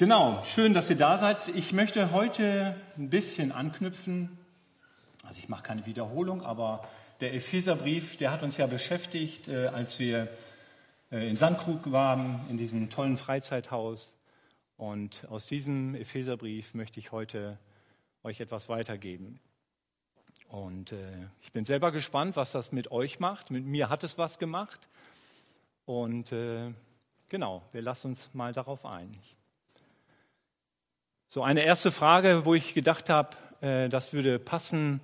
Genau, schön, dass ihr da seid. Ich möchte heute ein bisschen anknüpfen. Also ich mache keine Wiederholung, aber der Epheserbrief, der hat uns ja beschäftigt, äh, als wir äh, in Sandkrug waren, in diesem tollen Freizeithaus. Und aus diesem Epheserbrief möchte ich heute euch etwas weitergeben. Und äh, ich bin selber gespannt, was das mit euch macht. Mit mir hat es was gemacht. Und äh, genau, wir lassen uns mal darauf ein. So eine erste Frage, wo ich gedacht habe, äh, das würde passen,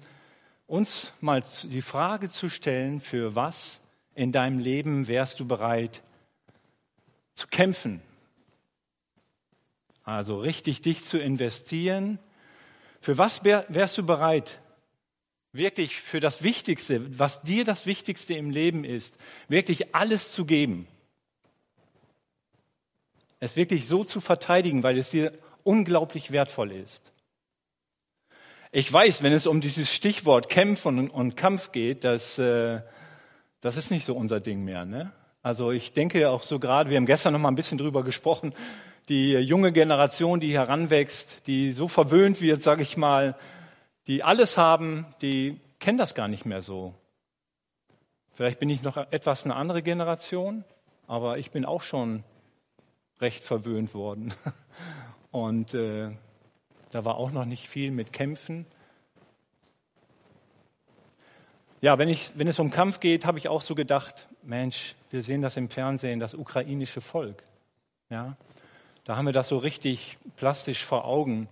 uns mal die Frage zu stellen, für was in deinem Leben wärst du bereit zu kämpfen? Also richtig dich zu investieren. Für was wärst du bereit, wirklich für das Wichtigste, was dir das Wichtigste im Leben ist, wirklich alles zu geben? Es wirklich so zu verteidigen, weil es dir unglaublich wertvoll ist. Ich weiß, wenn es um dieses Stichwort Kämpfen und, Kampf geht, dass, äh, das ist nicht so unser Ding mehr. Ne? Also ich denke auch so gerade, wir haben gestern noch mal ein bisschen drüber gesprochen, die junge Generation, die heranwächst, die so verwöhnt wird, sage ich mal, die alles haben, die kennen das gar nicht mehr so. Vielleicht bin ich noch etwas eine andere Generation, aber ich bin auch schon recht verwöhnt worden. Und äh, da war auch noch nicht viel mit Kämpfen. Ja, wenn, ich, wenn es um Kampf geht, habe ich auch so gedacht, Mensch, wir sehen das im Fernsehen, das ukrainische Volk. Ja, da haben wir das so richtig plastisch vor Augen.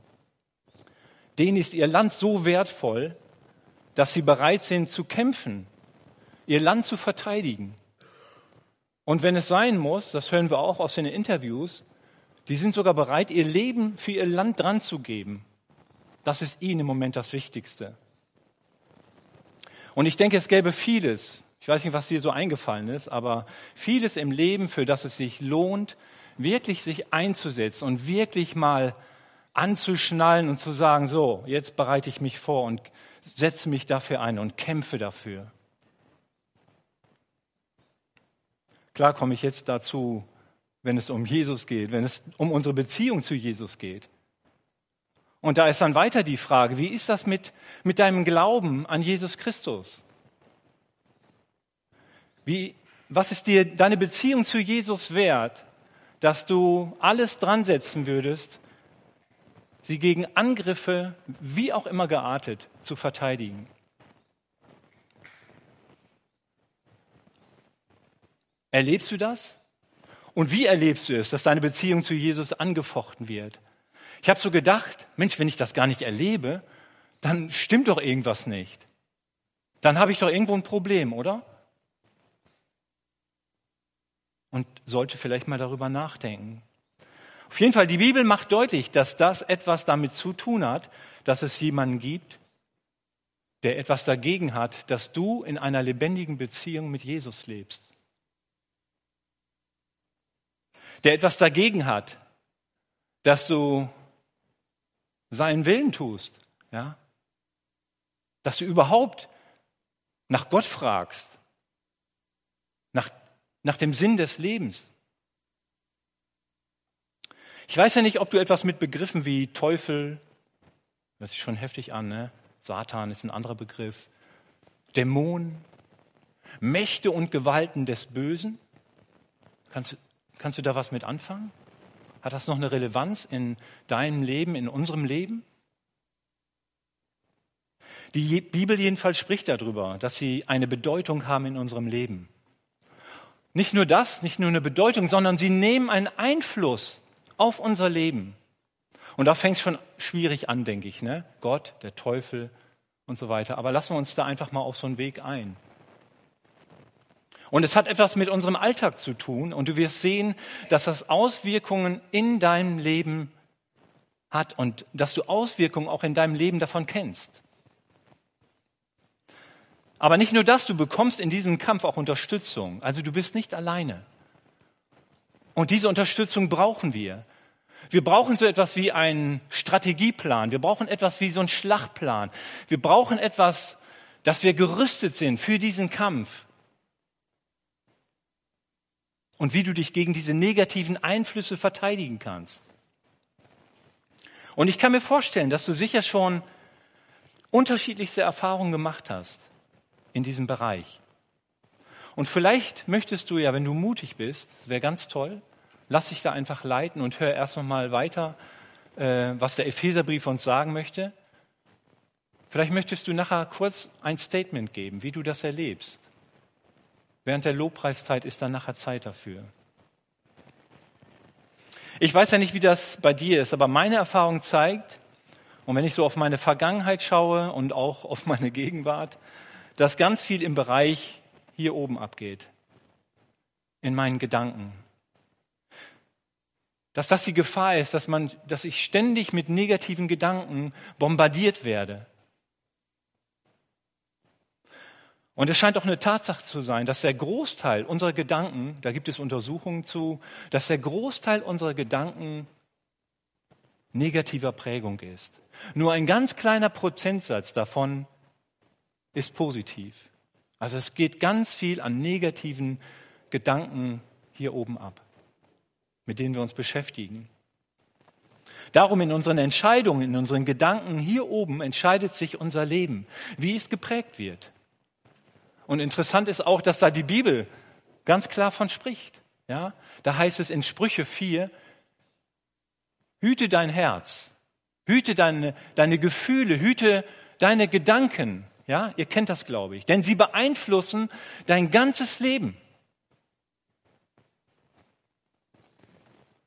Denen ist ihr Land so wertvoll, dass sie bereit sind zu kämpfen, ihr Land zu verteidigen. Und wenn es sein muss, das hören wir auch aus den Interviews, die sind sogar bereit, ihr Leben für ihr Land dran zu geben. Das ist ihnen im Moment das Wichtigste. Und ich denke, es gäbe vieles, ich weiß nicht, was dir so eingefallen ist, aber vieles im Leben, für das es sich lohnt, wirklich sich einzusetzen und wirklich mal anzuschnallen und zu sagen, so, jetzt bereite ich mich vor und setze mich dafür ein und kämpfe dafür. Klar komme ich jetzt dazu, wenn es um Jesus geht, wenn es um unsere Beziehung zu Jesus geht. Und da ist dann weiter die Frage, wie ist das mit, mit deinem Glauben an Jesus Christus? Wie, was ist dir deine Beziehung zu Jesus wert, dass du alles dran setzen würdest, sie gegen Angriffe, wie auch immer geartet, zu verteidigen? Erlebst du das? Und wie erlebst du es, dass deine Beziehung zu Jesus angefochten wird? Ich habe so gedacht, Mensch, wenn ich das gar nicht erlebe, dann stimmt doch irgendwas nicht. Dann habe ich doch irgendwo ein Problem, oder? Und sollte vielleicht mal darüber nachdenken. Auf jeden Fall, die Bibel macht deutlich, dass das etwas damit zu tun hat, dass es jemanden gibt, der etwas dagegen hat, dass du in einer lebendigen Beziehung mit Jesus lebst. Der etwas dagegen hat, dass du seinen Willen tust, ja? Dass du überhaupt nach Gott fragst, nach, nach dem Sinn des Lebens. Ich weiß ja nicht, ob du etwas mit Begriffen wie Teufel, hört sich schon heftig an, ne? Satan ist ein anderer Begriff, Dämonen, Mächte und Gewalten des Bösen. Kannst, Kannst du da was mit anfangen? Hat das noch eine Relevanz in deinem Leben, in unserem Leben? Die Bibel jedenfalls spricht darüber, dass sie eine Bedeutung haben in unserem Leben. Nicht nur das, nicht nur eine Bedeutung, sondern sie nehmen einen Einfluss auf unser Leben. Und da fängt es schon schwierig an, denke ich, ne? Gott, der Teufel und so weiter. Aber lassen wir uns da einfach mal auf so einen Weg ein. Und es hat etwas mit unserem Alltag zu tun. Und du wirst sehen, dass das Auswirkungen in deinem Leben hat und dass du Auswirkungen auch in deinem Leben davon kennst. Aber nicht nur das, du bekommst in diesem Kampf auch Unterstützung. Also du bist nicht alleine. Und diese Unterstützung brauchen wir. Wir brauchen so etwas wie einen Strategieplan. Wir brauchen etwas wie so einen Schlachtplan. Wir brauchen etwas, dass wir gerüstet sind für diesen Kampf und wie du dich gegen diese negativen Einflüsse verteidigen kannst. Und ich kann mir vorstellen, dass du sicher schon unterschiedlichste Erfahrungen gemacht hast in diesem Bereich. Und vielleicht möchtest du ja, wenn du mutig bist, wäre ganz toll, lass dich da einfach leiten und hör erst noch mal weiter, äh, was der Epheserbrief uns sagen möchte. Vielleicht möchtest du nachher kurz ein Statement geben, wie du das erlebst. Während der Lobpreiszeit ist dann nachher Zeit dafür. Ich weiß ja nicht, wie das bei dir ist, aber meine Erfahrung zeigt, und wenn ich so auf meine Vergangenheit schaue und auch auf meine Gegenwart, dass ganz viel im Bereich hier oben abgeht. In meinen Gedanken. Dass das die Gefahr ist, dass man, dass ich ständig mit negativen Gedanken bombardiert werde. Und es scheint auch eine Tatsache zu sein, dass der Großteil unserer Gedanken, da gibt es Untersuchungen zu, dass der Großteil unserer Gedanken negativer Prägung ist. Nur ein ganz kleiner Prozentsatz davon ist positiv. Also es geht ganz viel an negativen Gedanken hier oben ab, mit denen wir uns beschäftigen. Darum in unseren Entscheidungen, in unseren Gedanken hier oben entscheidet sich unser Leben, wie es geprägt wird. Und interessant ist auch, dass da die Bibel ganz klar von spricht. Ja, da heißt es in Sprüche 4, hüte dein Herz, hüte deine, deine Gefühle, hüte deine Gedanken. Ja, ihr kennt das, glaube ich, denn sie beeinflussen dein ganzes Leben.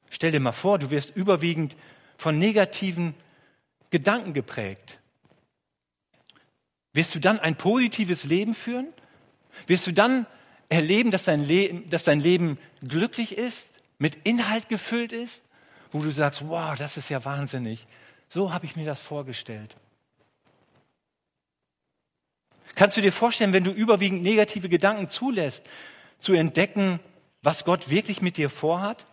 Stell dir mal vor, du wirst überwiegend von negativen Gedanken geprägt. Wirst du dann ein positives Leben führen? Wirst du dann erleben, dass dein, Leben, dass dein Leben glücklich ist, mit Inhalt gefüllt ist, wo du sagst, wow, das ist ja wahnsinnig. So habe ich mir das vorgestellt. Kannst du dir vorstellen, wenn du überwiegend negative Gedanken zulässt, zu entdecken, was Gott wirklich mit dir vorhat?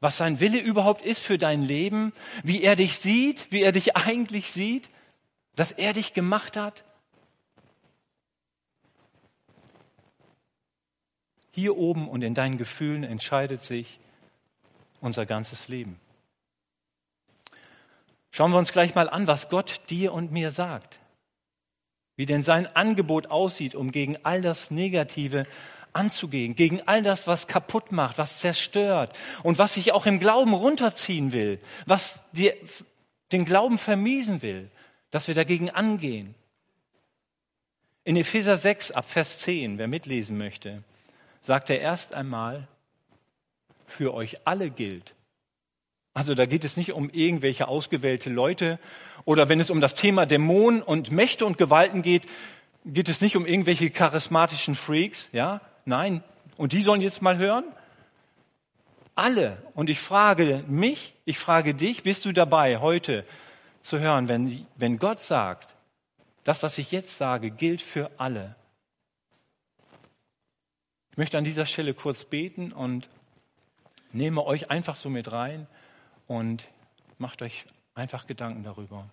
Was sein Wille überhaupt ist für dein Leben? Wie er dich sieht? Wie er dich eigentlich sieht? Dass er dich gemacht hat? Hier oben und in deinen Gefühlen entscheidet sich unser ganzes Leben. Schauen wir uns gleich mal an, was Gott dir und mir sagt. Wie denn sein Angebot aussieht, um gegen all das Negative anzugehen, gegen all das, was kaputt macht, was zerstört und was sich auch im Glauben runterziehen will, was dir den Glauben vermiesen will, dass wir dagegen angehen. In Epheser 6 ab Vers 10, wer mitlesen möchte, sagt er erst einmal, für euch alle gilt. Also da geht es nicht um irgendwelche ausgewählte Leute oder wenn es um das Thema Dämonen und Mächte und Gewalten geht, geht es nicht um irgendwelche charismatischen Freaks, ja? Nein. Und die sollen jetzt mal hören? Alle. Und ich frage mich, ich frage dich, bist du dabei heute zu hören, wenn, wenn Gott sagt, das, was ich jetzt sage, gilt für alle. Ich möchte an dieser Stelle kurz beten und nehme euch einfach so mit rein und macht euch einfach Gedanken darüber.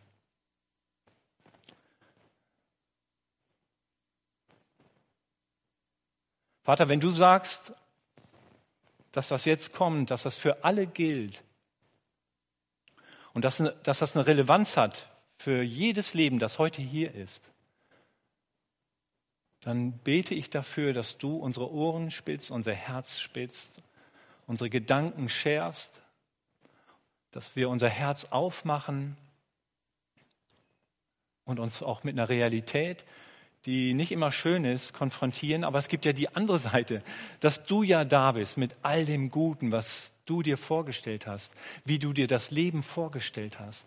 Vater, wenn du sagst, dass was jetzt kommt, dass das für alle gilt und dass, dass das eine Relevanz hat für jedes Leben, das heute hier ist, dann bete ich dafür, dass du unsere Ohren spitzt, unser Herz spitzt, unsere Gedanken schärfst, dass wir unser Herz aufmachen und uns auch mit einer Realität, die nicht immer schön ist, konfrontieren. Aber es gibt ja die andere Seite, dass du ja da bist mit all dem Guten, was du dir vorgestellt hast, wie du dir das Leben vorgestellt hast.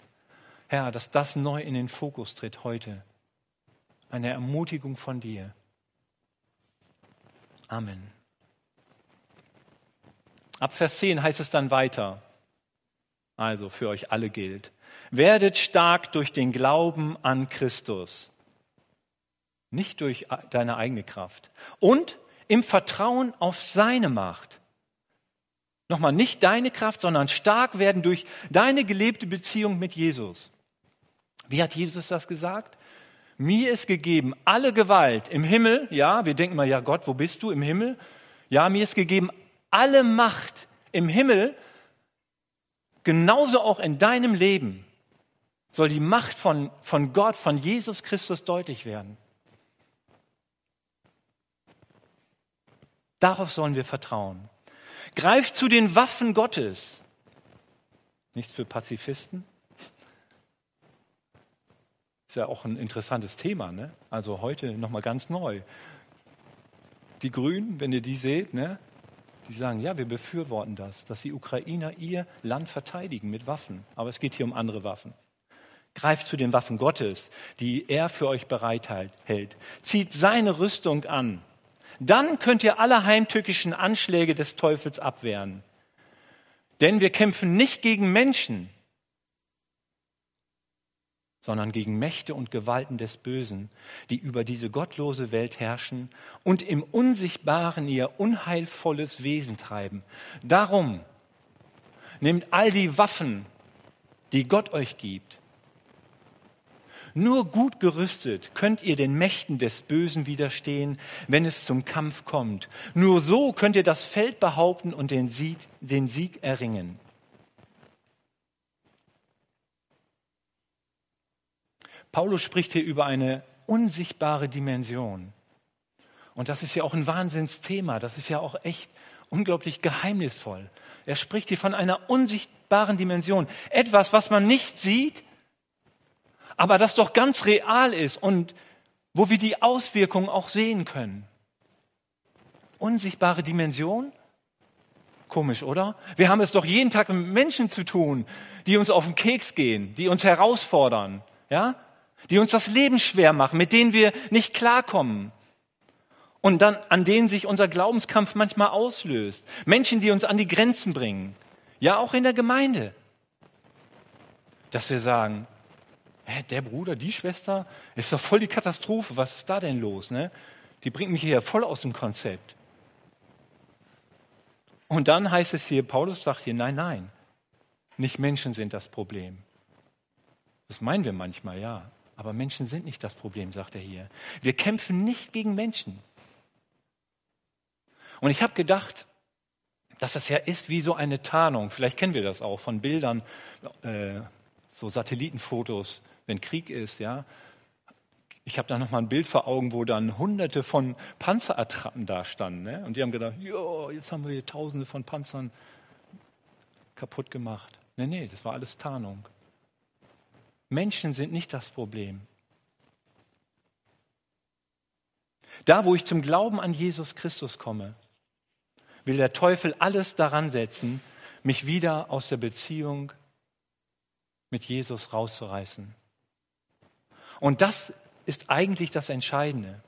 Herr, dass das neu in den Fokus tritt heute. Eine Ermutigung von dir. Amen. Ab Vers 10 heißt es dann weiter. Also für euch alle gilt. Werdet stark durch den Glauben an Christus. Nicht durch deine eigene Kraft. Und im Vertrauen auf seine Macht. Nochmal, nicht deine Kraft, sondern stark werden durch deine gelebte Beziehung mit Jesus. Wie hat Jesus das gesagt? Mir ist gegeben alle Gewalt im Himmel, ja, wir denken mal, ja Gott, wo bist du im Himmel? Ja, mir ist gegeben alle Macht im Himmel genauso auch in deinem Leben soll die Macht von, von Gott, von Jesus Christus deutlich werden. Darauf sollen wir vertrauen. Greif zu den Waffen Gottes. Nichts für Pazifisten. Ist ja auch ein interessantes Thema, ne? Also heute nochmal ganz neu. Die Grünen, wenn ihr die seht, ne? Die sagen, ja, wir befürworten das, dass die Ukrainer ihr Land verteidigen mit Waffen. Aber es geht hier um andere Waffen. Greift zu den Waffen Gottes, die er für euch bereithält. Zieht seine Rüstung an. Dann könnt ihr alle heimtückischen Anschläge des Teufels abwehren. Denn wir kämpfen nicht gegen Menschen, sondern gegen Mächte und Gewalten des Bösen, die über diese gottlose Welt herrschen und im Unsichtbaren ihr unheilvolles Wesen treiben. Darum nehmt all die Waffen, die Gott euch gibt. Nur gut gerüstet könnt ihr den Mächten des Bösen widerstehen, wenn es zum Kampf kommt. Nur so könnt ihr das Feld behaupten und den Sieg, den Sieg erringen. Paulus spricht hier über eine unsichtbare Dimension. Und das ist ja auch ein Wahnsinnsthema. Das ist ja auch echt unglaublich geheimnisvoll. Er spricht hier von einer unsichtbaren Dimension. Etwas, was man nicht sieht, aber das doch ganz real ist und wo wir die Auswirkungen auch sehen können. Unsichtbare Dimension? Komisch, oder? Wir haben es doch jeden Tag mit Menschen zu tun, die uns auf den Keks gehen, die uns herausfordern. Ja? Die uns das Leben schwer machen, mit denen wir nicht klarkommen und dann an denen sich unser Glaubenskampf manchmal auslöst. Menschen, die uns an die Grenzen bringen. Ja, auch in der Gemeinde. Dass wir sagen, hä, der Bruder, die Schwester, ist doch voll die Katastrophe. Was ist da denn los? Ne? Die bringt mich hier voll aus dem Konzept. Und dann heißt es hier, Paulus sagt hier, nein, nein, nicht Menschen sind das Problem. Das meinen wir manchmal, ja. Aber Menschen sind nicht das Problem, sagt er hier. Wir kämpfen nicht gegen Menschen. Und ich habe gedacht, dass das ja ist wie so eine Tarnung. Vielleicht kennen wir das auch von Bildern, äh, so Satellitenfotos, wenn Krieg ist, ja. Ich habe da noch mal ein Bild vor Augen, wo dann Hunderte von Panzerattrappen da standen, ne? Und die haben gedacht, ja, jetzt haben wir hier Tausende von Panzern kaputt gemacht. Nee, nee, das war alles Tarnung. Menschen sind nicht das Problem. Da, wo ich zum Glauben an Jesus Christus komme, will der Teufel alles daran setzen, mich wieder aus der Beziehung mit Jesus rauszureißen. Und das ist eigentlich das Entscheidende.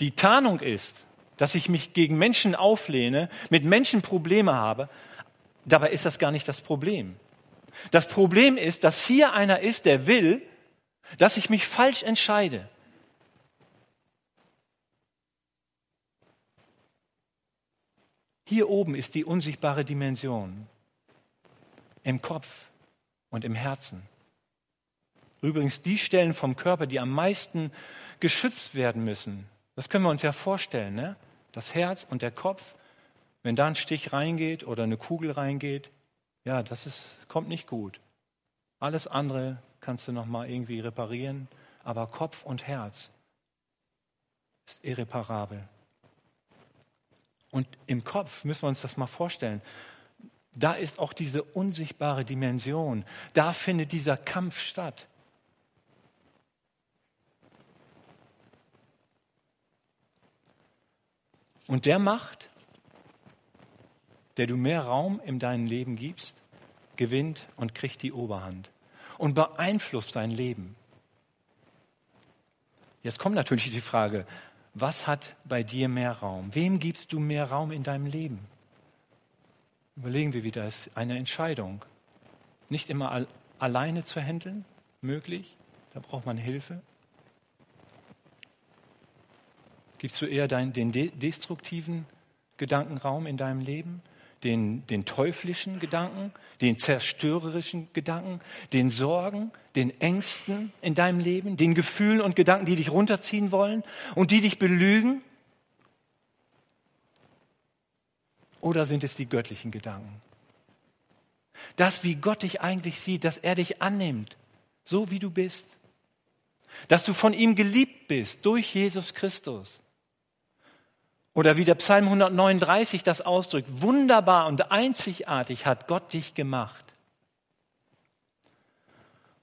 Die Tarnung ist, dass ich mich gegen Menschen auflehne, mit Menschen Probleme habe. Dabei ist das gar nicht das Problem. Das Problem ist, dass hier einer ist, der will, dass ich mich falsch entscheide. Hier oben ist die unsichtbare Dimension im Kopf und im Herzen. Übrigens die Stellen vom Körper, die am meisten geschützt werden müssen. Das können wir uns ja vorstellen. Ne? Das Herz und der Kopf, wenn da ein Stich reingeht oder eine Kugel reingeht, ja, das ist, kommt nicht gut. Alles andere kannst du noch mal irgendwie reparieren, aber Kopf und Herz ist irreparabel. Und im Kopf müssen wir uns das mal vorstellen. Da ist auch diese unsichtbare Dimension. Da findet dieser Kampf statt. Und der macht, der du mehr Raum in deinem Leben gibst, gewinnt und kriegt die Oberhand und beeinflusst dein Leben. Jetzt kommt natürlich die Frage, was hat bei dir mehr Raum? Wem gibst du mehr Raum in deinem Leben? Überlegen wir wieder, es ist eine Entscheidung. Nicht immer alleine zu handeln, möglich, da braucht man Hilfe. Gibst du eher deinen, den destruktiven Gedankenraum in deinem Leben? Den, den teuflischen Gedanken, den zerstörerischen Gedanken, den Sorgen, den Ängsten in deinem Leben, den Gefühlen und Gedanken, die dich runterziehen wollen und die dich belügen? Oder sind es die göttlichen Gedanken? Das, wie Gott dich eigentlich sieht, dass er dich annimmt, so wie du bist. Dass du von ihm geliebt bist durch Jesus Christus. Oder wie der Psalm 139 das ausdrückt, wunderbar und einzigartig hat Gott dich gemacht.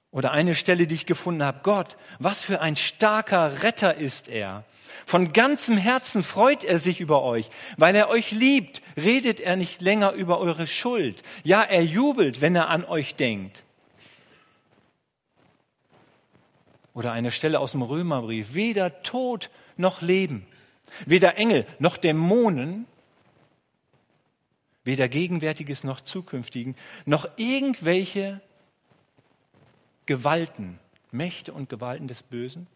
Oder eine Stelle, die ich gefunden habe, Gott, was für ein starker Retter ist er. Von ganzem Herzen freut er sich über euch. Weil er euch liebt, redet er nicht länger über eure Schuld. Ja, er jubelt, wenn er an euch denkt. Oder eine Stelle aus dem Römerbrief. Weder Tod noch Leben, weder Engel noch Dämonen, weder Gegenwärtiges noch Zukünftigen, noch irgendwelche Gewalten, Mächte und Gewalten des Bösen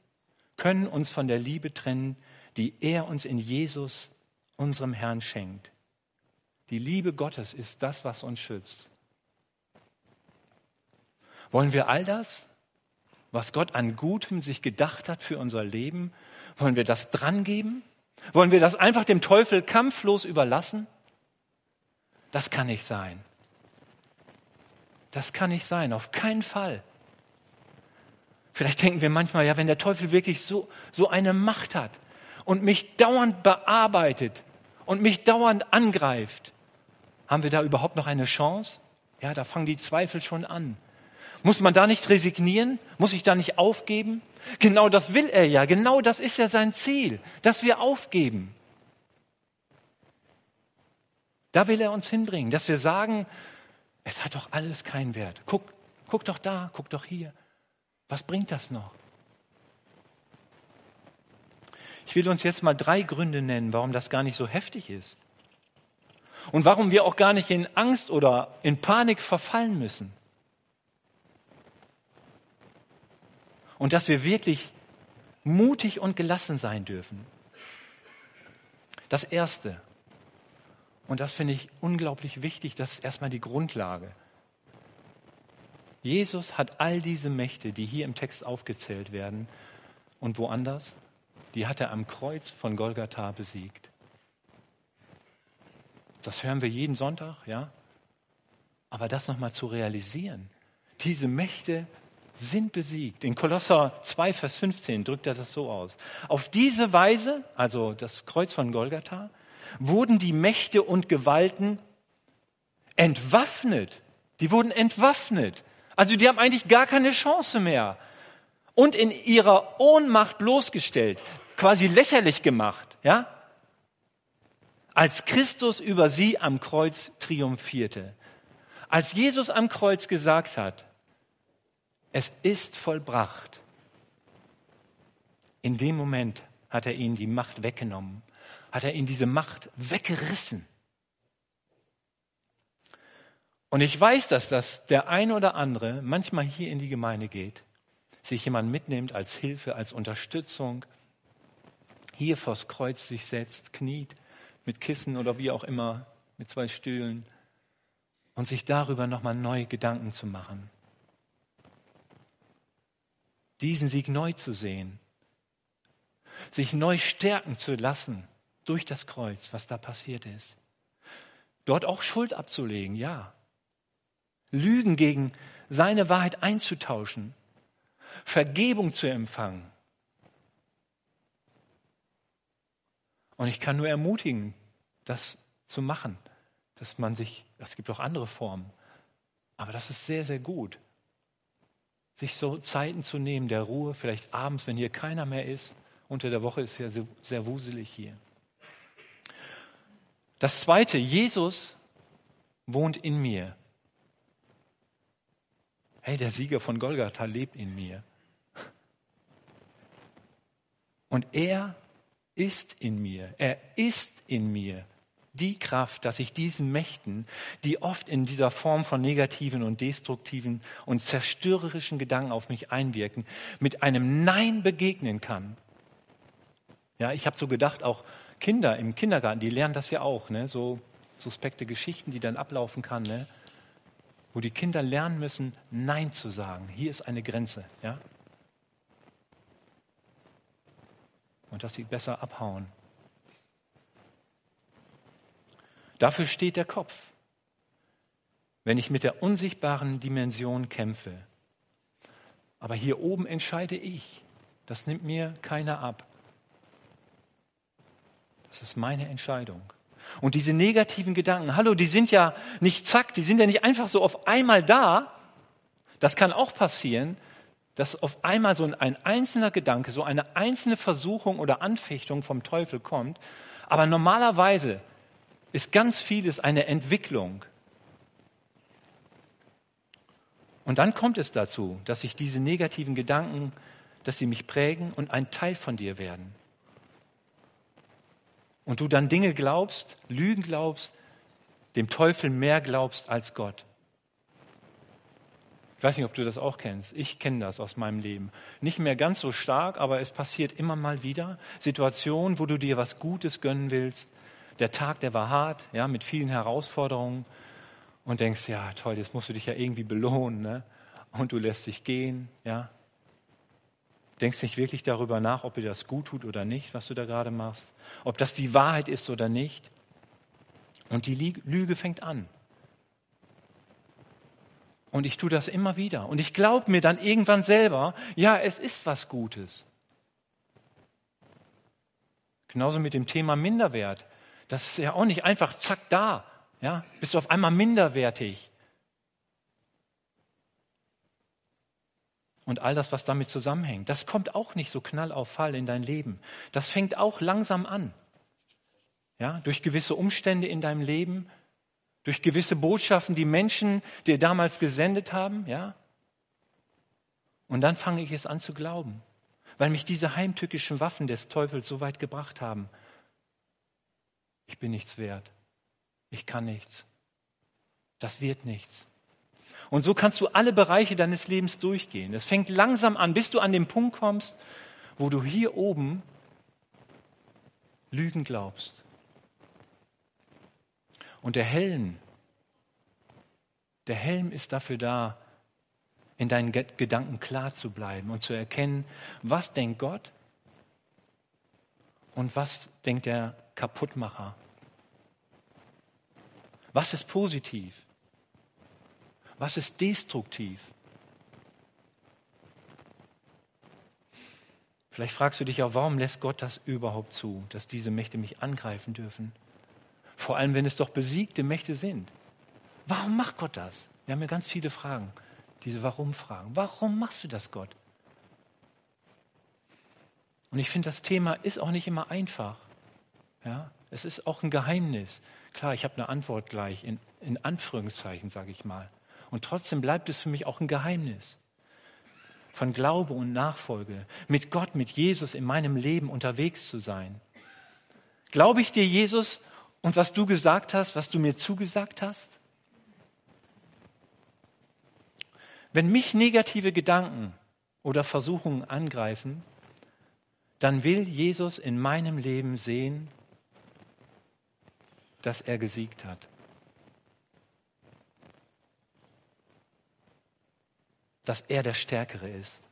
können uns von der Liebe trennen, die er uns in Jesus, unserem Herrn, schenkt. Die Liebe Gottes ist das, was uns schützt. Wollen wir all das, was Gott an Gutem sich gedacht hat für unser Leben, wollen wir das drangeben? Wollen wir das einfach dem Teufel kampflos überlassen? Das kann nicht sein. Das kann nicht sein, auf keinen Fall. Vielleicht denken wir manchmal, ja, wenn der Teufel wirklich so, so eine Macht hat und mich dauernd bearbeitet und mich dauernd angreift, haben wir da überhaupt noch eine Chance? Ja, da fangen die Zweifel schon an. Muss man da nicht resignieren? Muss ich da nicht aufgeben? Genau das will er ja. Genau das ist ja sein Ziel, dass wir aufgeben. Da will er uns hinbringen, dass wir sagen, es hat doch alles keinen Wert. Guck, guck doch da, guck doch hier. Was bringt das noch? Ich will uns jetzt mal drei Gründe nennen, warum das gar nicht so heftig ist. Und warum wir auch gar nicht in Angst oder in Panik verfallen müssen. Und dass wir wirklich mutig und gelassen sein dürfen. Das Erste, und das finde ich unglaublich wichtig, das ist erstmal die Grundlage. Jesus hat all diese Mächte, die hier im Text aufgezählt werden und woanders, die hat er am Kreuz von Golgatha besiegt. Das hören wir jeden Sonntag, ja? Aber das nochmal zu realisieren, diese Mächte sind besiegt. In Kolosser 2, Vers 15 drückt er das so aus. Auf diese Weise, also das Kreuz von Golgatha, wurden die Mächte und Gewalten entwaffnet. Die wurden entwaffnet. Also die haben eigentlich gar keine Chance mehr. Und in ihrer Ohnmacht bloßgestellt, quasi lächerlich gemacht, ja? Als Christus über sie am Kreuz triumphierte. Als Jesus am Kreuz gesagt hat, es ist vollbracht. In dem Moment hat er ihnen die Macht weggenommen, hat er ihnen diese Macht weggerissen. Und ich weiß, dass das der eine oder andere manchmal hier in die Gemeinde geht, sich jemand mitnimmt als Hilfe, als Unterstützung, hier vors Kreuz sich setzt, kniet, mit Kissen oder wie auch immer, mit zwei Stühlen und sich darüber nochmal neue Gedanken zu machen. Diesen Sieg neu zu sehen, sich neu stärken zu lassen durch das Kreuz, was da passiert ist. Dort auch Schuld abzulegen, ja. Lügen gegen seine Wahrheit einzutauschen, Vergebung zu empfangen. Und ich kann nur ermutigen, das zu machen, dass man sich, es gibt auch andere Formen, aber das ist sehr, sehr gut, sich so Zeiten zu nehmen, der Ruhe, vielleicht abends, wenn hier keiner mehr ist. Unter der Woche ist ja sehr wuselig hier. Das Zweite, Jesus wohnt in mir. Hey, der Sieger von Golgatha lebt in mir. Und er ist in mir. Er ist in mir die Kraft, dass ich diesen Mächten, die oft in dieser Form von negativen und destruktiven und zerstörerischen Gedanken auf mich einwirken, mit einem Nein begegnen kann. Ja, ich habe so gedacht, auch Kinder im Kindergarten, die lernen das ja auch, ne? so suspekte Geschichten, die dann ablaufen kann. Ne? wo die Kinder lernen müssen, Nein zu sagen. Hier ist eine Grenze. Ja? Und dass sie besser abhauen. Dafür steht der Kopf. wenn ich mit der unsichtbaren Dimension kämpfe. Aber hier oben entscheide ich. Das nimmt mir keiner ab. Das ist meine Entscheidung. Und diese negativen Gedanken, hallo, die sind ja nicht zack, die sind ja nicht einfach so auf einmal da. Das kann auch passieren, dass auf einmal so ein einzelner Gedanke, so eine einzelne Versuchung oder Anfechtung vom Teufel kommt. Aber normalerweise ist ganz vieles eine Entwicklung. Und dann kommt es dazu, dass sich diese negativen Gedanken, dass sie mich prägen und ein Teil von dir werden. Und du dann Dinge glaubst, Lügen glaubst, dem Teufel mehr glaubst als Gott. Ich weiß nicht, ob du das auch kennst. Ich kenne das aus meinem Leben. Nicht mehr ganz so stark, aber es passiert immer mal wieder. Situationen, wo du dir was Gutes gönnen willst. Der Tag, der war hart, ja, mit vielen Herausforderungen. Und denkst, ja, toll, jetzt musst du dich ja irgendwie belohnen, ne? Und du lässt dich gehen, ja. Denkst nicht wirklich darüber nach, ob dir das gut tut oder nicht, was du da gerade machst. Ob das die Wahrheit ist oder nicht. Und die Lüge fängt an. Und ich tue das immer wieder. Und ich glaube mir dann irgendwann selber, ja, es ist was Gutes. Genauso mit dem Thema Minderwert. Das ist ja auch nicht einfach zack da. Ja, bist du auf einmal minderwertig. Und all das, was damit zusammenhängt, das kommt auch nicht so knall auf Fall in dein Leben. Das fängt auch langsam an. Ja, durch gewisse Umstände in deinem Leben, durch gewisse Botschaften, die Menschen dir damals gesendet haben, ja. Und dann fange ich es an zu glauben, weil mich diese heimtückischen Waffen des Teufels so weit gebracht haben. Ich bin nichts wert. Ich kann nichts. Das wird nichts. Und so kannst du alle Bereiche deines Lebens durchgehen. Es fängt langsam an, bis du an den Punkt kommst, wo du hier oben Lügen glaubst. Und der Helm, der Helm ist dafür da, in deinen Gedanken klar zu bleiben und zu erkennen, was denkt Gott und was denkt der Kaputtmacher. Was ist positiv? Was ist destruktiv? Vielleicht fragst du dich auch, warum lässt Gott das überhaupt zu, dass diese Mächte mich angreifen dürfen? Vor allem, wenn es doch besiegte Mächte sind. Warum macht Gott das? Wir haben ja ganz viele Fragen, diese Warum-Fragen. Warum machst du das, Gott? Und ich finde, das Thema ist auch nicht immer einfach. Ja, es ist auch ein Geheimnis. Klar, ich habe eine Antwort gleich, in, in Anführungszeichen, sage ich mal. Und trotzdem bleibt es für mich auch ein Geheimnis von Glaube und Nachfolge, mit Gott, mit Jesus in meinem Leben unterwegs zu sein. Glaube ich dir, Jesus, und was du gesagt hast, was du mir zugesagt hast? Wenn mich negative Gedanken oder Versuchungen angreifen, dann will Jesus in meinem Leben sehen, dass er gesiegt hat. Dass er der Stärkere ist.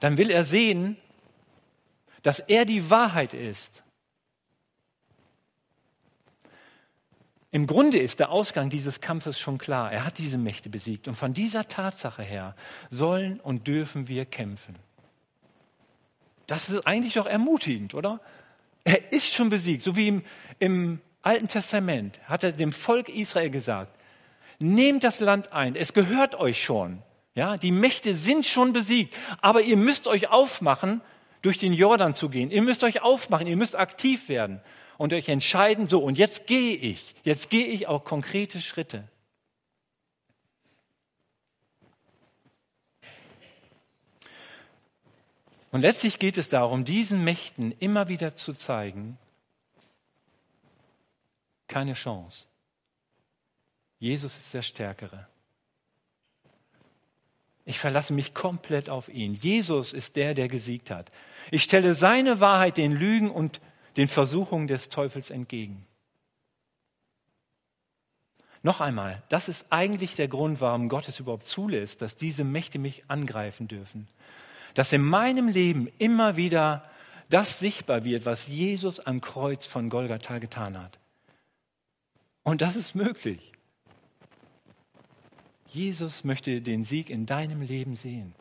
Dann will er sehen, dass er die Wahrheit ist Im Grunde ist der Ausgang dieses Kampfes schon klar. Er hat diese Mächte besiegt. Und von dieser Tatsache her sollen und dürfen wir kämpfen. Das ist eigentlich doch ermutigend, oder? Er ist schon besiegt. So wie im, im Alten Testament hat er dem Volk Israel gesagt, nehmt das Land ein. Es gehört euch schon. Ja, die Mächte sind schon besiegt. Aber ihr müsst euch aufmachen, durch den Jordan zu gehen. Ihr müsst euch aufmachen. Ihr müsst aktiv werden und euch entscheiden, so, und jetzt gehe ich, jetzt gehe ich auch konkrete Schritte. Und letztlich geht es darum, diesen Mächten immer wieder zu zeigen, keine Chance. Jesus ist der Stärkere. Ich verlasse mich komplett auf ihn. Jesus ist der, der gesiegt hat. Ich stelle seine Wahrheit den Lügen und den Versuchungen des Teufels entgegen. Noch einmal, das ist eigentlich der Grund, warum Gott es überhaupt zulässt, dass diese Mächte mich angreifen dürfen. Dass in meinem Leben immer wieder das sichtbar wird, was Jesus am Kreuz von Golgatha getan hat. Und das ist möglich. Jesus möchte den Sieg in deinem Leben sehen.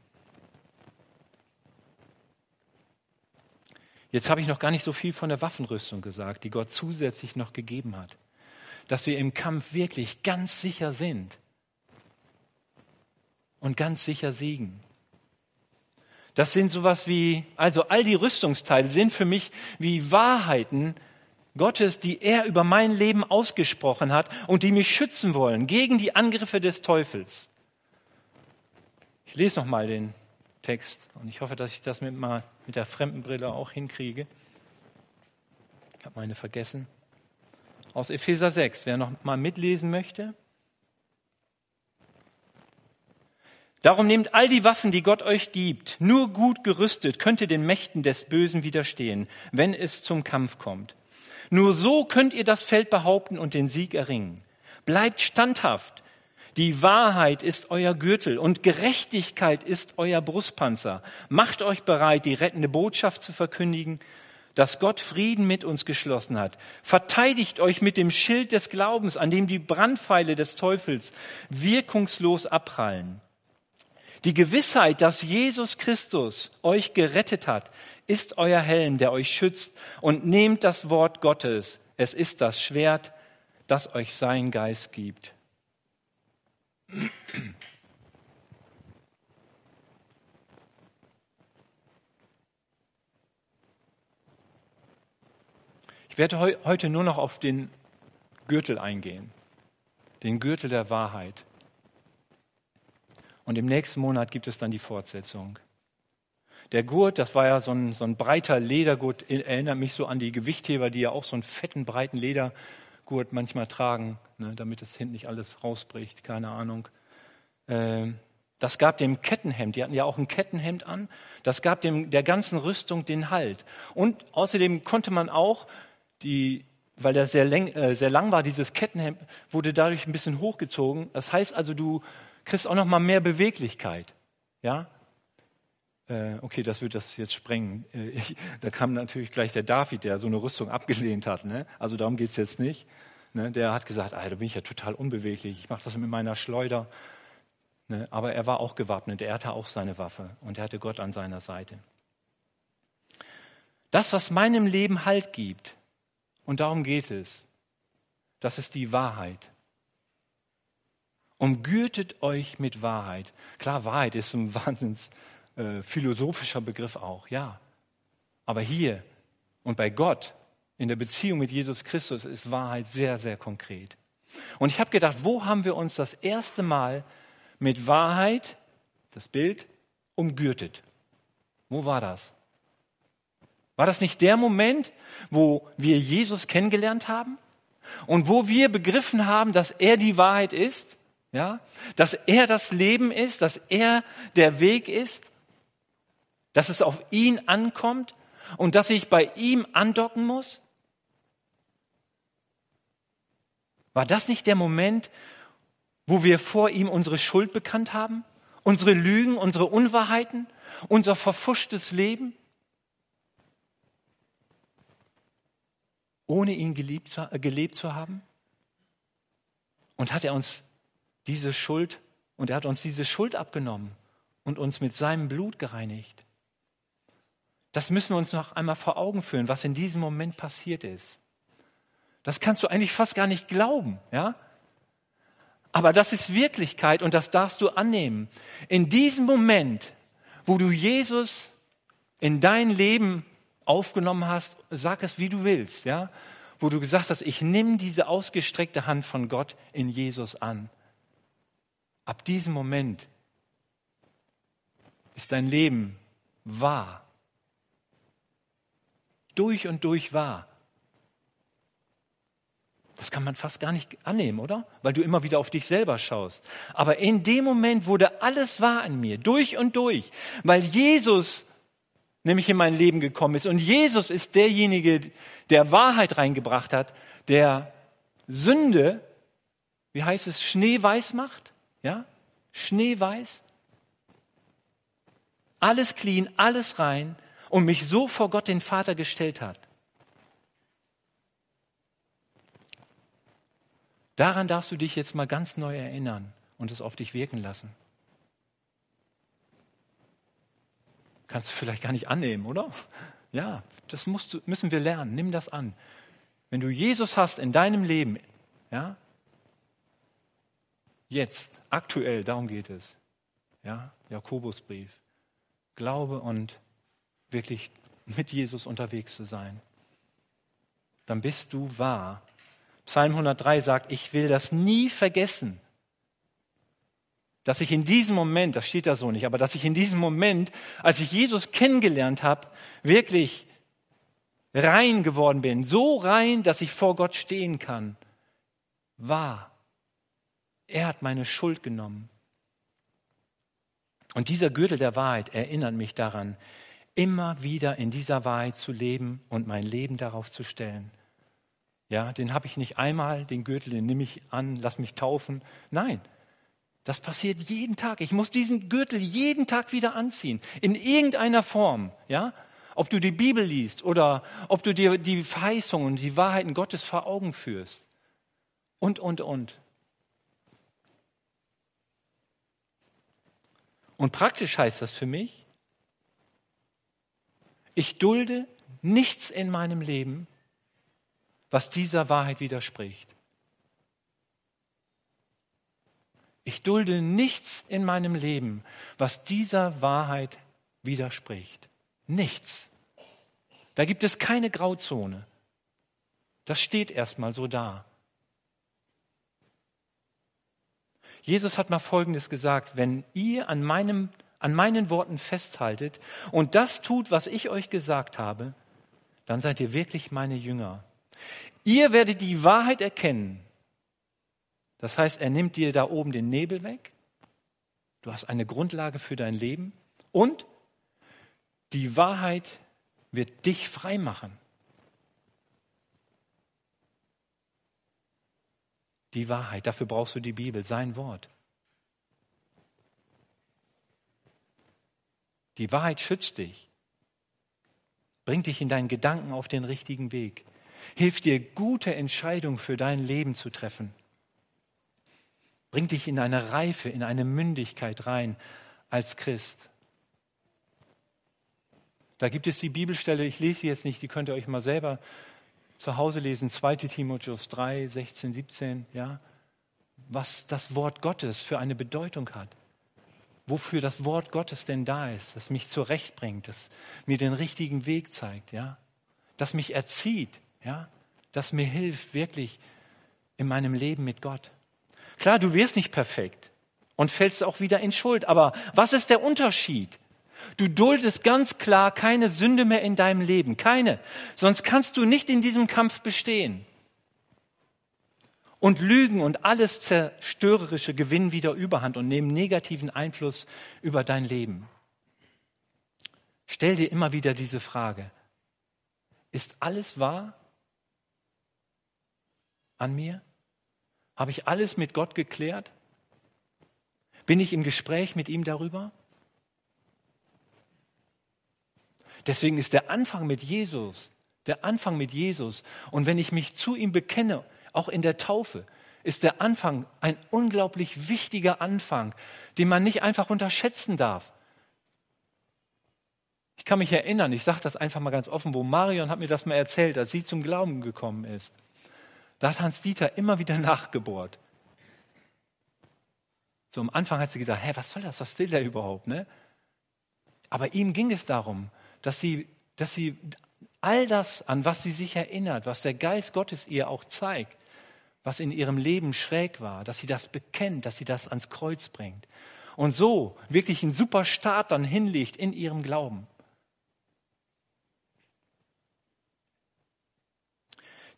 Jetzt habe ich noch gar nicht so viel von der Waffenrüstung gesagt, die Gott zusätzlich noch gegeben hat. Dass wir im Kampf wirklich ganz sicher sind und ganz sicher siegen. Das sind sowas wie, also all die Rüstungsteile sind für mich wie Wahrheiten Gottes, die er über mein Leben ausgesprochen hat und die mich schützen wollen gegen die Angriffe des Teufels. Ich lese noch mal den Text und ich hoffe, dass ich das mit, mal mit der Fremdenbrille auch hinkriege. Ich habe meine vergessen. Aus Epheser 6, wer noch mal mitlesen möchte. Darum nehmt all die Waffen, die Gott euch gibt. Nur gut gerüstet könnt ihr den Mächten des Bösen widerstehen, wenn es zum Kampf kommt. Nur so könnt ihr das Feld behaupten und den Sieg erringen. Bleibt standhaft. Die Wahrheit ist euer Gürtel und Gerechtigkeit ist euer Brustpanzer. Macht euch bereit, die rettende Botschaft zu verkündigen, dass Gott Frieden mit uns geschlossen hat. Verteidigt euch mit dem Schild des Glaubens, an dem die Brandpfeile des Teufels wirkungslos abprallen. Die Gewissheit, dass Jesus Christus euch gerettet hat, ist euer Helm, der euch schützt und nehmt das Wort Gottes. Es ist das Schwert, das euch sein Geist gibt. Ich werde heute nur noch auf den Gürtel eingehen, den Gürtel der Wahrheit. Und im nächsten Monat gibt es dann die Fortsetzung. Der Gurt, das war ja so ein, so ein breiter Ledergurt, erinnert mich so an die Gewichtheber, die ja auch so einen fetten, breiten Ledergurt manchmal tragen, ne, damit es hinten nicht alles rausbricht, keine Ahnung. Ähm, das gab dem Kettenhemd, die hatten ja auch ein Kettenhemd an, das gab dem der ganzen Rüstung den Halt. Und außerdem konnte man auch die, weil der sehr, lang, äh, sehr lang war, dieses Kettenhemd wurde dadurch ein bisschen hochgezogen. Das heißt also, du kriegst auch noch mal mehr Beweglichkeit. Ja? Äh, okay, das wird das jetzt sprengen. Äh, ich, da kam natürlich gleich der David, der so eine Rüstung abgelehnt hat. Ne? Also darum geht's jetzt nicht. Ne? Der hat gesagt, ah, da bin ich ja total unbeweglich. Ich mache das mit meiner Schleuder. Ne? Aber er war auch gewappnet. Er hatte auch seine Waffe und er hatte Gott an seiner Seite. Das, was meinem Leben Halt gibt, und darum geht es, das ist die Wahrheit. Umgürtet euch mit Wahrheit. Klar, Wahrheit ist ein wahnsinns äh, philosophischer Begriff auch, ja. Aber hier und bei Gott, in der Beziehung mit Jesus Christus, ist Wahrheit sehr, sehr konkret. Und ich habe gedacht, wo haben wir uns das erste Mal mit Wahrheit, das Bild, umgürtet? Wo war das? War das nicht der Moment, wo wir Jesus kennengelernt haben und wo wir begriffen haben, dass er die Wahrheit ist? Ja? Dass er das Leben ist, dass er der Weg ist, dass es auf ihn ankommt und dass ich bei ihm andocken muss? War das nicht der Moment, wo wir vor ihm unsere Schuld bekannt haben? Unsere Lügen, unsere Unwahrheiten, unser verfuschtes Leben? Ohne ihn äh, gelebt zu haben? Und hat er uns diese Schuld und er hat uns diese Schuld abgenommen und uns mit seinem Blut gereinigt. Das müssen wir uns noch einmal vor Augen führen, was in diesem Moment passiert ist. Das kannst du eigentlich fast gar nicht glauben, ja? Aber das ist Wirklichkeit und das darfst du annehmen. In diesem Moment, wo du Jesus in dein Leben aufgenommen hast, sag es wie du willst, ja? Wo du gesagt hast, ich nehme diese ausgestreckte Hand von Gott in Jesus an. Ab diesem Moment ist dein Leben wahr. Durch und durch wahr. Das kann man fast gar nicht annehmen, oder? Weil du immer wieder auf dich selber schaust. Aber in dem Moment wurde alles wahr in mir, durch und durch, weil Jesus nämlich in mein Leben gekommen ist. Und Jesus ist derjenige, der Wahrheit reingebracht hat, der Sünde, wie heißt es, schneeweiß macht ja? Schneeweiß. Alles clean, alles rein und mich so vor Gott den Vater gestellt hat. Daran darfst du dich jetzt mal ganz neu erinnern und es auf dich wirken lassen. Kannst du vielleicht gar nicht annehmen, oder? Ja, das musst du, müssen wir lernen. Nimm das an. Wenn du Jesus hast in deinem Leben, ja, jetzt, aktuell, darum geht es. Ja, Jakobusbrief. Glaube und wirklich mit Jesus unterwegs zu sein. Dann bist du wahr. Psalm 103 sagt, ich will das nie vergessen, dass ich in diesem Moment, das steht da so nicht, aber dass ich in diesem Moment, als ich Jesus kennengelernt habe, wirklich rein geworden bin, so rein, dass ich vor Gott stehen kann, wahr. Er hat meine Schuld genommen. Und dieser Gürtel der Wahrheit erinnert mich daran, immer wieder in dieser Wahrheit zu leben und mein Leben darauf zu stellen. Ja, den habe ich nicht einmal, den Gürtel, den nehme ich an, lass mich taufen. Nein, das passiert jeden Tag. Ich muss diesen Gürtel jeden Tag wieder anziehen, in irgendeiner Form. Ja, ob du die Bibel liest oder ob du dir die Verheißungen die Wahrheiten Gottes vor Augen führst. Und, und, und. Und praktisch heißt das für mich, ich dulde nichts in meinem Leben, was dieser Wahrheit widerspricht. Ich dulde nichts in meinem Leben, was dieser Wahrheit widerspricht. Nichts. Da gibt es keine Grauzone. Das steht erstmal so da. Jesus hat mal Folgendes gesagt, wenn ihr an, meinem, an meinen Worten festhaltet und das tut, was ich euch gesagt habe, dann seid ihr wirklich meine Jünger. Ihr werdet die Wahrheit erkennen. Das heißt, er nimmt dir da oben den Nebel weg. Du hast eine Grundlage für dein Leben und die Wahrheit wird dich frei machen. Die Wahrheit, dafür brauchst du die Bibel, sein Wort. Die Wahrheit schützt dich, bringt dich in deinen Gedanken auf den richtigen Weg, hilft dir, gute Entscheidungen für dein Leben zu treffen, bringt dich in eine Reife, in eine Mündigkeit rein als Christ. Da gibt es die Bibelstelle, ich lese sie jetzt nicht, die könnt ihr euch mal selber zu Hause lesen, 2 Timotheus 3, 16, 17, ja, was das Wort Gottes für eine Bedeutung hat. Wofür das Wort Gottes denn da ist, das mich zurechtbringt, das mir den richtigen Weg zeigt, ja, das mich erzieht, ja, das mir hilft wirklich in meinem Leben mit Gott. Klar, du wirst nicht perfekt und fällst auch wieder in Schuld, aber was ist der Unterschied? Du duldest ganz klar keine Sünde mehr in deinem Leben, keine. Sonst kannst du nicht in diesem Kampf bestehen. Und Lügen und alles Zerstörerische gewinnen wieder Überhand und nehmen negativen Einfluss über dein Leben. Stell dir immer wieder diese Frage. Ist alles wahr an mir? Habe ich alles mit Gott geklärt? Bin ich im Gespräch mit ihm darüber? Deswegen ist der Anfang mit Jesus, der Anfang mit Jesus. Und wenn ich mich zu ihm bekenne, auch in der Taufe, ist der Anfang ein unglaublich wichtiger Anfang, den man nicht einfach unterschätzen darf. Ich kann mich erinnern, ich sage das einfach mal ganz offen, wo Marion hat mir das mal erzählt, als sie zum Glauben gekommen ist. Da hat Hans Dieter immer wieder nachgebohrt. So am Anfang hat sie gedacht, hä, was soll das, was will der überhaupt, ne? Aber ihm ging es darum, dass sie, dass sie all das, an was sie sich erinnert, was der Geist Gottes ihr auch zeigt, was in ihrem Leben schräg war, dass sie das bekennt, dass sie das ans Kreuz bringt. Und so wirklich einen super Start dann hinlegt in ihrem Glauben.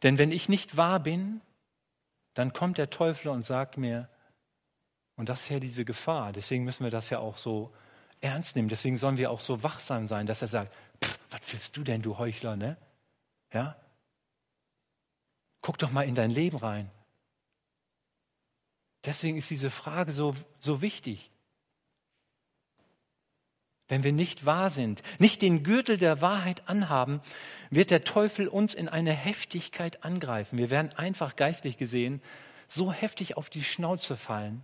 Denn wenn ich nicht wahr bin, dann kommt der Teufel und sagt mir, und das ist ja diese Gefahr, deswegen müssen wir das ja auch so ernst nehmen. Deswegen sollen wir auch so wachsam sein, dass er sagt, was willst du denn, du Heuchler, ne? Ja? Guck doch mal in dein Leben rein. Deswegen ist diese Frage so, so wichtig. Wenn wir nicht wahr sind, nicht den Gürtel der Wahrheit anhaben, wird der Teufel uns in eine Heftigkeit angreifen. Wir werden einfach geistlich gesehen so heftig auf die Schnauze fallen,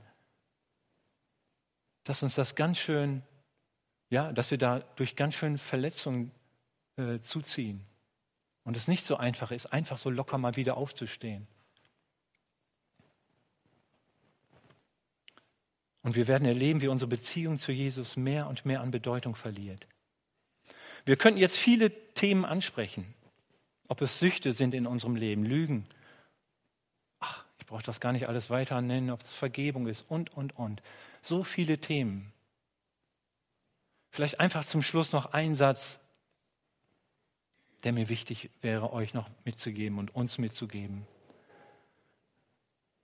dass uns das ganz schön, ja, dass wir da durch ganz schön Verletzungen äh, zuziehen. Und es nicht so einfach ist, einfach so locker mal wieder aufzustehen. Und wir werden erleben, wie unsere Beziehung zu Jesus mehr und mehr an Bedeutung verliert. Wir könnten jetzt viele Themen ansprechen, ob es Süchte sind in unserem Leben, Lügen. Ach, ich brauche das gar nicht alles weiter nennen, ob es Vergebung ist und, und, und. So viele Themen. Vielleicht einfach zum Schluss noch ein Satz, der mir wichtig wäre, euch noch mitzugeben und uns mitzugeben.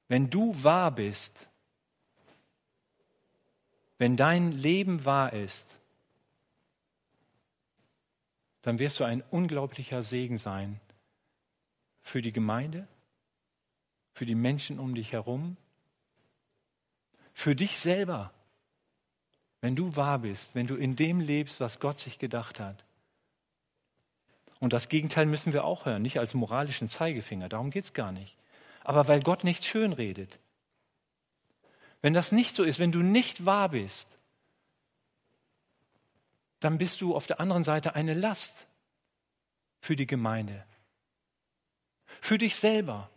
Wenn du wahr bist, wenn dein Leben wahr ist, dann wirst du ein unglaublicher Segen sein für die Gemeinde, für die Menschen um dich herum, für dich selber. Wenn du wahr bist, wenn du in dem lebst, was Gott sich gedacht hat. Und das Gegenteil müssen wir auch hören, nicht als moralischen Zeigefinger, darum geht es gar nicht. Aber weil Gott nicht schön redet. Wenn das nicht so ist, wenn du nicht wahr bist, dann bist du auf der anderen Seite eine Last für die Gemeinde, für dich selber,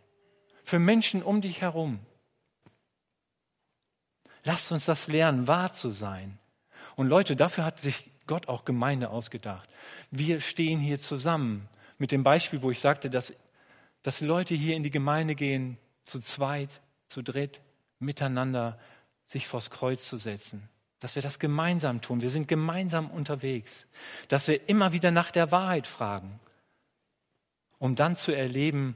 für Menschen um dich herum. Lasst uns das lernen, wahr zu sein. Und Leute, dafür hat sich Gott auch Gemeinde ausgedacht. Wir stehen hier zusammen mit dem Beispiel, wo ich sagte, dass, dass Leute hier in die Gemeinde gehen, zu zweit, zu dritt, miteinander sich vors Kreuz zu setzen. Dass wir das gemeinsam tun. Wir sind gemeinsam unterwegs. Dass wir immer wieder nach der Wahrheit fragen, um dann zu erleben,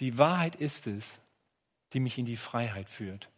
die Wahrheit ist es, die mich in die Freiheit führt.